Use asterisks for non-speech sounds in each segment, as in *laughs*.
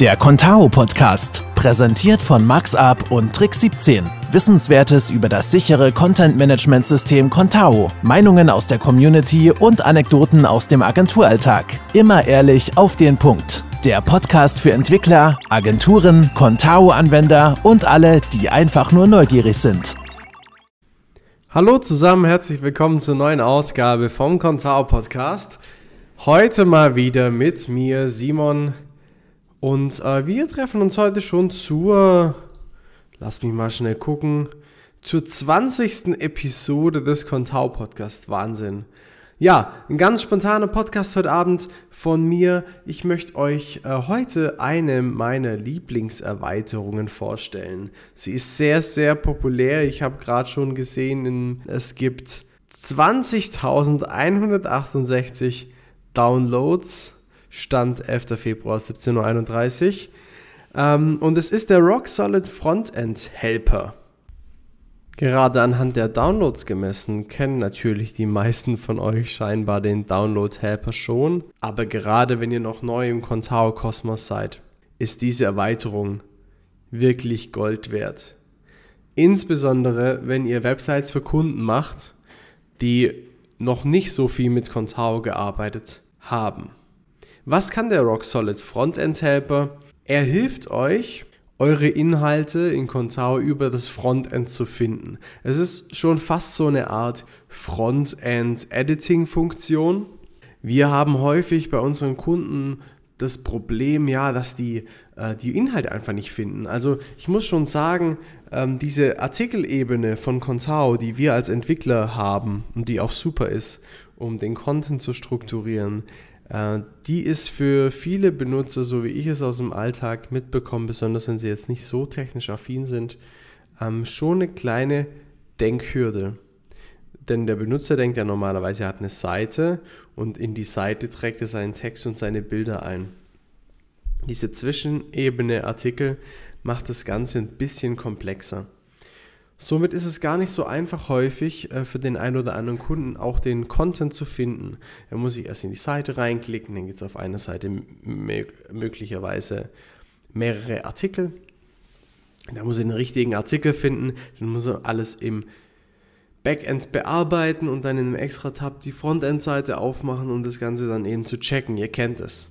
Der Contao Podcast, präsentiert von MaxUp und Trick 17. Wissenswertes über das sichere Content Management System Contao, Meinungen aus der Community und Anekdoten aus dem Agenturalltag. Immer ehrlich auf den Punkt. Der Podcast für Entwickler, Agenturen, Contao-Anwender und alle, die einfach nur neugierig sind. Hallo zusammen, herzlich willkommen zur neuen Ausgabe vom Contao Podcast. Heute mal wieder mit mir, Simon. Und äh, wir treffen uns heute schon zur, lass mich mal schnell gucken, zur 20. Episode des Contao Podcast. Wahnsinn. Ja, ein ganz spontaner Podcast heute Abend von mir. Ich möchte euch äh, heute eine meiner Lieblingserweiterungen vorstellen. Sie ist sehr, sehr populär. Ich habe gerade schon gesehen, es gibt 20.168 Downloads. Stand 11. Februar 17.31 Uhr. Ähm, und es ist der Rock Solid Frontend Helper. Gerade anhand der Downloads gemessen kennen natürlich die meisten von euch scheinbar den Download Helper schon, aber gerade wenn ihr noch neu im Contao Kosmos seid, ist diese Erweiterung wirklich Gold wert. Insbesondere wenn ihr Websites für Kunden macht, die noch nicht so viel mit Contao gearbeitet haben. Was kann der Rock Solid Frontend Helper? Er hilft euch, eure Inhalte in Contao über das Frontend zu finden. Es ist schon fast so eine Art Frontend-Editing-Funktion. Wir haben häufig bei unseren Kunden das Problem, ja, dass die äh, die Inhalte einfach nicht finden. Also ich muss schon sagen, ähm, diese Artikelebene von Contao, die wir als Entwickler haben und die auch super ist, um den Content zu strukturieren, die ist für viele Benutzer, so wie ich es aus dem Alltag mitbekomme, besonders wenn sie jetzt nicht so technisch affin sind, ähm, schon eine kleine Denkhürde. Denn der Benutzer denkt ja normalerweise, er hat eine Seite und in die Seite trägt er seinen Text und seine Bilder ein. Diese Zwischenebene Artikel macht das Ganze ein bisschen komplexer. Somit ist es gar nicht so einfach häufig äh, für den einen oder anderen Kunden auch den Content zu finden. Er muss sich erst in die Seite reinklicken, dann gibt es auf einer Seite möglicherweise mehrere Artikel. Da muss er den richtigen Artikel finden, dann muss er alles im Backend bearbeiten und dann in einem extra Tab die Frontend-Seite aufmachen, um das Ganze dann eben zu checken. Ihr kennt es.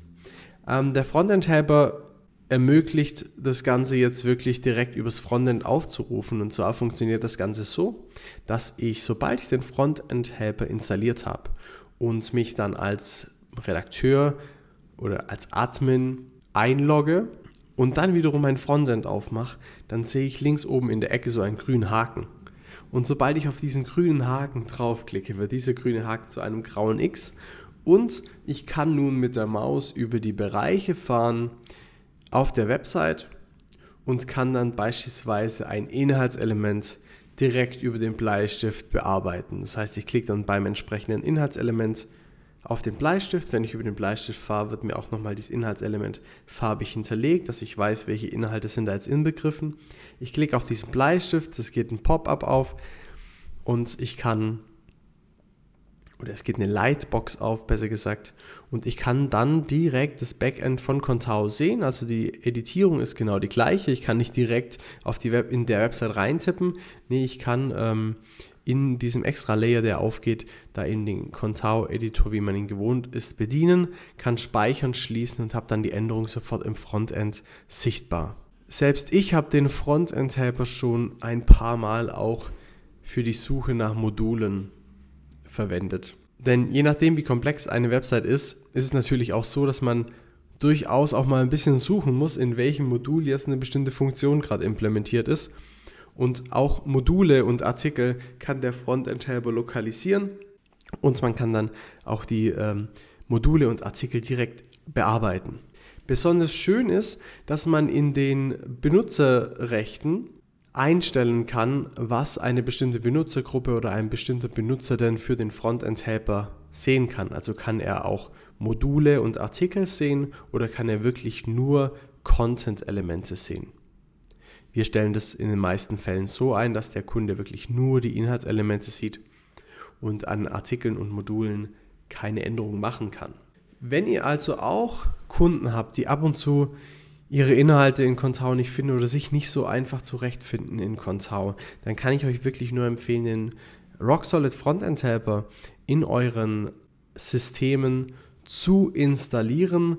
Ähm, der Frontend-Helper ermöglicht das Ganze jetzt wirklich direkt übers Frontend aufzurufen. Und zwar funktioniert das Ganze so, dass ich, sobald ich den Frontend-Helper installiert habe und mich dann als Redakteur oder als Admin einlogge und dann wiederum mein Frontend aufmache, dann sehe ich links oben in der Ecke so einen grünen Haken. Und sobald ich auf diesen grünen Haken draufklicke, wird dieser grüne Haken zu einem grauen X und ich kann nun mit der Maus über die Bereiche fahren, auf der Website und kann dann beispielsweise ein Inhaltselement direkt über den Bleistift bearbeiten. Das heißt, ich klicke dann beim entsprechenden Inhaltselement auf den Bleistift. Wenn ich über den Bleistift fahre, wird mir auch nochmal dieses Inhaltselement farbig hinterlegt, dass ich weiß, welche Inhalte sind da jetzt inbegriffen. Ich klicke auf diesen Bleistift, es geht ein Pop-up auf und ich kann oder es geht eine Lightbox auf, besser gesagt. Und ich kann dann direkt das Backend von Contao sehen. Also die Editierung ist genau die gleiche. Ich kann nicht direkt auf die Web in der Website reintippen. Nee, ich kann ähm, in diesem extra Layer, der aufgeht, da in den Contao-Editor, wie man ihn gewohnt ist, bedienen, kann speichern, schließen und habe dann die Änderung sofort im Frontend sichtbar. Selbst ich habe den Frontend-Helper schon ein paar Mal auch für die Suche nach Modulen verwendet. Denn je nachdem, wie komplex eine Website ist, ist es natürlich auch so, dass man durchaus auch mal ein bisschen suchen muss, in welchem Modul jetzt eine bestimmte Funktion gerade implementiert ist. Und auch Module und Artikel kann der Frontend-Helper lokalisieren und man kann dann auch die ähm, Module und Artikel direkt bearbeiten. Besonders schön ist, dass man in den Benutzerrechten einstellen kann, was eine bestimmte Benutzergruppe oder ein bestimmter Benutzer denn für den Frontend-Helper sehen kann. Also kann er auch Module und Artikel sehen oder kann er wirklich nur Content-Elemente sehen. Wir stellen das in den meisten Fällen so ein, dass der Kunde wirklich nur die Inhaltselemente sieht und an Artikeln und Modulen keine Änderungen machen kann. Wenn ihr also auch Kunden habt, die ab und zu ihre Inhalte in Contao nicht finden oder sich nicht so einfach zurechtfinden in Contao, dann kann ich euch wirklich nur empfehlen, den Rock Solid Frontend Helper in euren Systemen zu installieren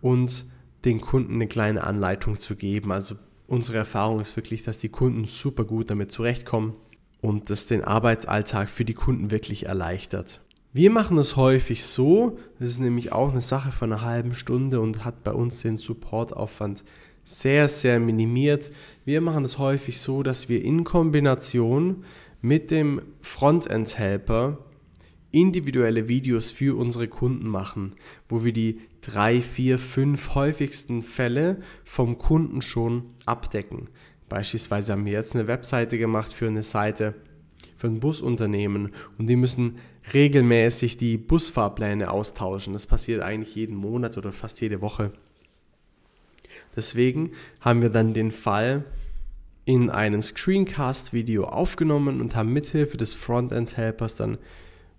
und den Kunden eine kleine Anleitung zu geben. Also unsere Erfahrung ist wirklich, dass die Kunden super gut damit zurechtkommen und das den Arbeitsalltag für die Kunden wirklich erleichtert. Wir machen es häufig so, das ist nämlich auch eine Sache von einer halben Stunde und hat bei uns den Supportaufwand sehr, sehr minimiert. Wir machen es häufig so, dass wir in Kombination mit dem Frontend-Helper individuelle Videos für unsere Kunden machen, wo wir die drei, vier, fünf häufigsten Fälle vom Kunden schon abdecken. Beispielsweise haben wir jetzt eine Webseite gemacht für eine Seite für ein Busunternehmen und die müssen regelmäßig die Busfahrpläne austauschen. Das passiert eigentlich jeden Monat oder fast jede Woche. Deswegen haben wir dann den Fall in einem Screencast-Video aufgenommen und haben mithilfe des Frontend-Helpers dann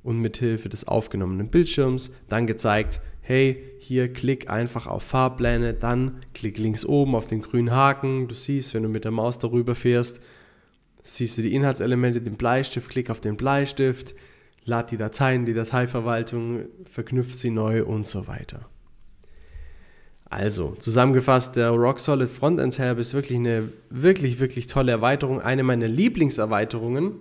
und mithilfe des aufgenommenen Bildschirms dann gezeigt, hey, hier klick einfach auf Fahrpläne, dann klick links oben auf den grünen Haken, du siehst, wenn du mit der Maus darüber fährst, siehst du die Inhaltselemente, den Bleistift, klick auf den Bleistift, lad die Dateien, die Dateiverwaltung, verknüpft sie neu und so weiter. Also, zusammengefasst, der Rock Solid Frontend Help ist wirklich eine wirklich, wirklich tolle Erweiterung, eine meiner Lieblingserweiterungen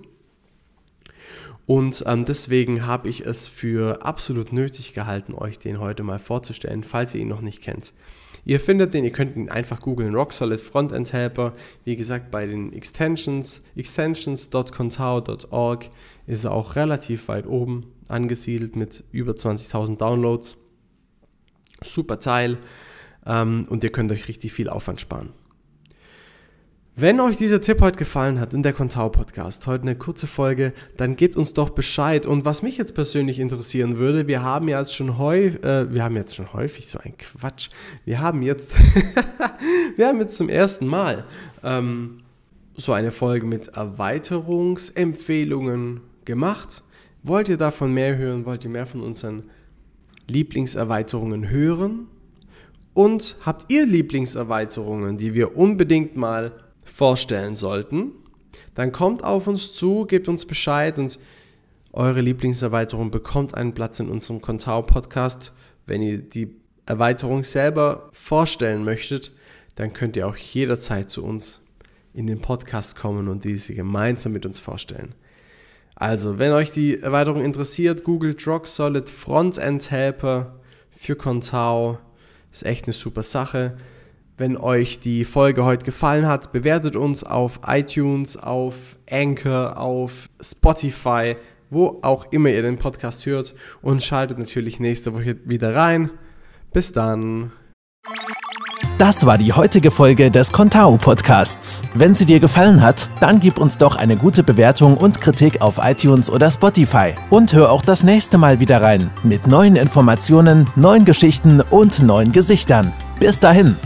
und ähm, deswegen habe ich es für absolut nötig gehalten, euch den heute mal vorzustellen, falls ihr ihn noch nicht kennt. Ihr findet den, ihr könnt ihn einfach googeln, Rock Solid Frontend Helper. Wie gesagt, bei den Extensions, extensions.contao.org ist er auch relativ weit oben angesiedelt mit über 20.000 Downloads. Super Teil ähm, und ihr könnt euch richtig viel Aufwand sparen. Wenn euch dieser Tipp heute gefallen hat in der Contao Podcast, heute eine kurze Folge, dann gebt uns doch Bescheid. Und was mich jetzt persönlich interessieren würde, wir haben jetzt schon häufig, äh, wir haben jetzt schon häufig so ein Quatsch. Wir haben jetzt, *laughs* wir haben jetzt zum ersten Mal ähm, so eine Folge mit Erweiterungsempfehlungen gemacht. Wollt ihr davon mehr hören? Wollt ihr mehr von unseren Lieblingserweiterungen hören? Und habt ihr Lieblingserweiterungen, die wir unbedingt mal vorstellen sollten, dann kommt auf uns zu, gebt uns Bescheid und eure Lieblingserweiterung bekommt einen Platz in unserem Contao-Podcast. Wenn ihr die Erweiterung selber vorstellen möchtet, dann könnt ihr auch jederzeit zu uns in den Podcast kommen und diese gemeinsam mit uns vorstellen. Also, wenn euch die Erweiterung interessiert, googelt Rock Solid Frontend Helper für Contao. Ist echt eine super Sache. Wenn euch die Folge heute gefallen hat, bewertet uns auf iTunes, auf Anchor, auf Spotify, wo auch immer ihr den Podcast hört und schaltet natürlich nächste Woche wieder rein. Bis dann. Das war die heutige Folge des Contao Podcasts. Wenn sie dir gefallen hat, dann gib uns doch eine gute Bewertung und Kritik auf iTunes oder Spotify. Und hör auch das nächste Mal wieder rein mit neuen Informationen, neuen Geschichten und neuen Gesichtern. Bis dahin.